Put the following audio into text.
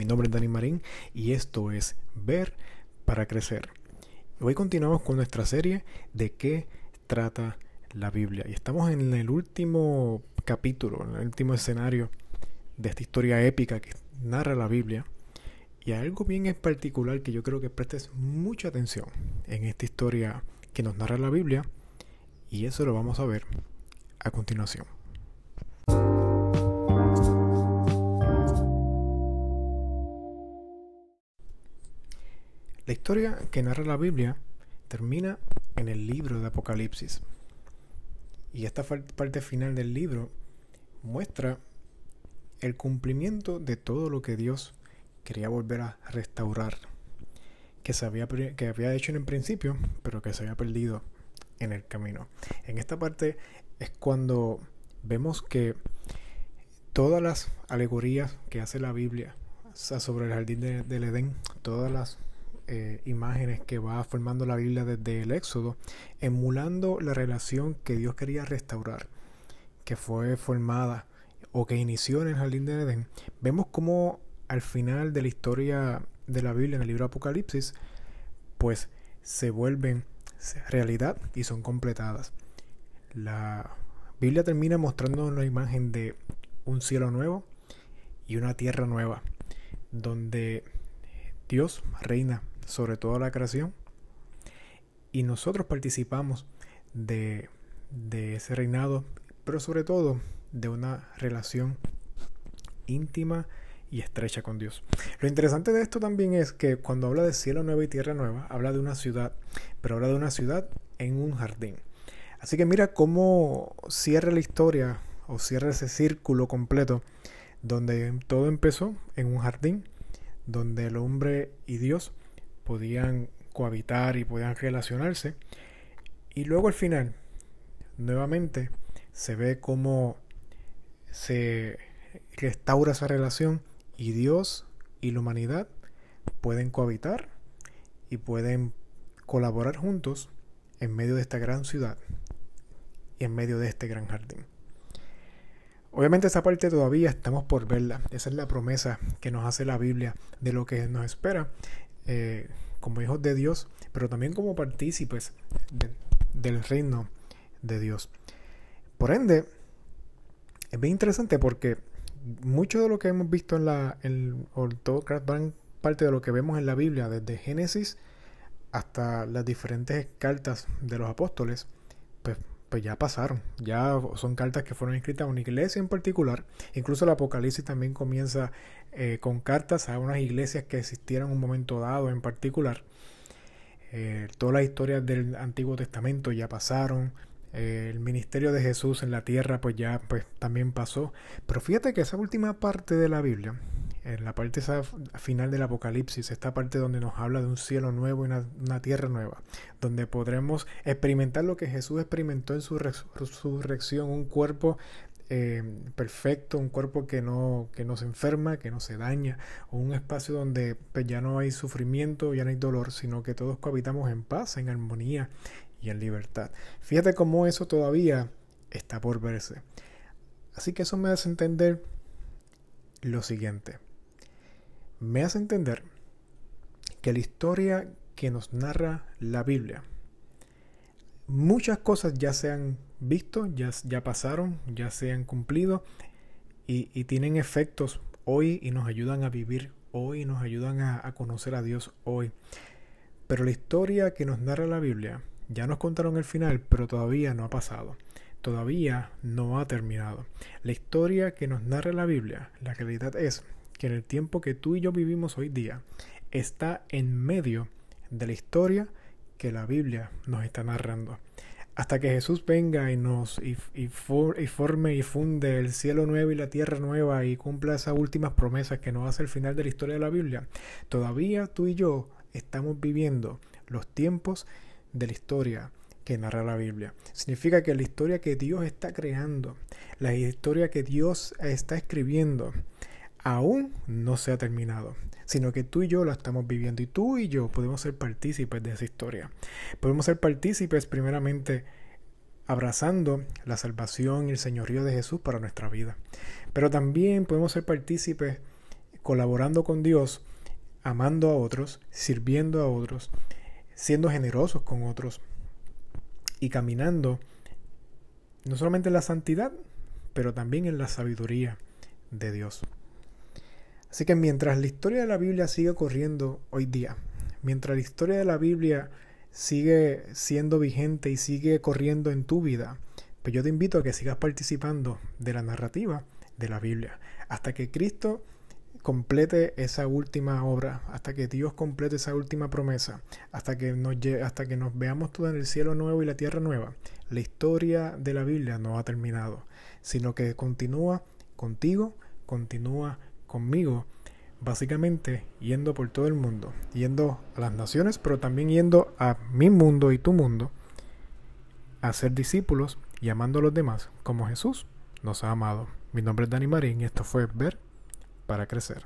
Mi nombre es Dani Marín y esto es Ver para Crecer. Hoy continuamos con nuestra serie de qué trata la Biblia. Y estamos en el último capítulo, en el último escenario de esta historia épica que narra la Biblia. Y hay algo bien en particular que yo creo que prestes mucha atención en esta historia que nos narra la Biblia. Y eso lo vamos a ver a continuación. La historia que narra la Biblia termina en el libro de Apocalipsis. Y esta parte final del libro muestra el cumplimiento de todo lo que Dios quería volver a restaurar, que, se había, que había hecho en el principio, pero que se había perdido en el camino. En esta parte es cuando vemos que todas las alegorías que hace la Biblia sobre el jardín del Edén, todas las eh, imágenes que va formando la Biblia desde el Éxodo, emulando la relación que Dios quería restaurar, que fue formada o que inició en el jardín de Edén, vemos como al final de la historia de la Biblia en el libro Apocalipsis, pues se vuelven realidad y son completadas. La Biblia termina mostrando una imagen de un cielo nuevo y una tierra nueva, donde Dios reina sobre toda la creación y nosotros participamos de, ese reinado, pero sobre todo de una relación íntima y estrecha con Dios. Lo interesante de esto también es que cuando habla de cielo nuevo y tierra nueva, habla de una ciudad, pero habla de una ciudad en un jardín. Así que mira cómo cierra la historia o cierra ese círculo completo donde todo empezó en un jardín, donde el hombre y Dios podían cohabitar y podían relacionarse. Y luego al final, nuevamente, se ve cómo se restaura esa relación y Dios y la humanidad pueden cohabitar y pueden colaborar juntos en medio de esta gran ciudad y en medio de este gran jardín. Obviamente esa parte todavía estamos por verla. Esa es la promesa que nos hace la Biblia de lo que nos espera eh, como hijos de Dios, pero también como partícipes del reino de Dios. Por ende, es bien interesante porque mucho de lo que hemos visto en la, en, o parte de lo que vemos en la Biblia, desde Génesis hasta las diferentes cartas de los apóstoles, pues pues ya pasaron, ya son cartas que fueron escritas a una iglesia en particular. Incluso el Apocalipsis también comienza eh, con cartas a unas iglesias que existieron en un momento dado en particular. Eh, todas las historias del Antiguo Testamento ya pasaron. Eh, el ministerio de Jesús en la tierra pues ya pues también pasó. Pero fíjate que esa última parte de la Biblia en la parte final del Apocalipsis, esta parte donde nos habla de un cielo nuevo y una, tierra nueva, donde podremos experimentar lo que Jesús experimentó en su resurrección, un cuerpo eh, perfecto, un cuerpo que no, que no se enferma, que no se daña, un espacio donde pues, ya no hay sufrimiento, ya no hay dolor, sino que todos cohabitamos en paz, en armonía y en libertad. Fíjate cómo eso todavía está por verse. Así que eso me hace entender lo siguiente me hace entender que la historia que nos narra la Biblia, muchas cosas ya se han visto, ya, ya pasaron, ya se han cumplido y, tienen efectos hoy y nos ayudan a vivir hoy, nos ayudan a, a conocer a Dios hoy. Pero la historia que nos narra la Biblia, ya nos contaron el final, pero todavía no ha pasado. Todavía no ha terminado. La historia que nos narra la Biblia, la realidad es que en el tiempo que tú y yo vivimos hoy día está en medio de la historia que la Biblia nos está narrando. Hasta que Jesús venga y nos y, forme y funde el cielo nuevo y la tierra nueva y cumpla esas últimas promesas que nos hace el final de la historia de la Biblia, todavía tú y yo estamos viviendo los tiempos de la historia que narra la Biblia. Significa que la historia que Dios está creando, la historia que Dios está escribiendo, aún no se ha terminado, sino que tú y yo la estamos viviendo y tú y yo podemos ser partícipes de esa historia. Podemos ser partícipes primeramente abrazando la salvación y el señorío de Jesús para nuestra vida, pero también podemos ser partícipes colaborando con Dios, amando a otros, sirviendo a otros, siendo generosos con otros y caminando no solamente en la santidad, pero también en la sabiduría de Dios. Así que mientras la historia de la Biblia sigue corriendo hoy día, mientras la historia de la Biblia sigue siendo vigente y sigue corriendo en tu vida, pues yo te invito a que sigas participando de la narrativa de la Biblia, hasta que Cristo complete esa última obra, hasta que Dios complete esa última promesa, hasta que nos, hasta que nos veamos todos en el cielo nuevo y la tierra nueva, la historia de la Biblia no ha terminado, sino que continúa contigo, continúa conmigo, básicamente yendo por todo el mundo, yendo a las naciones, pero también yendo a mi mundo y tu mundo, a ser discípulos y amando a los demás como Jesús nos ha amado. Mi nombre es Dani Marín y esto fue Ver para Crecer.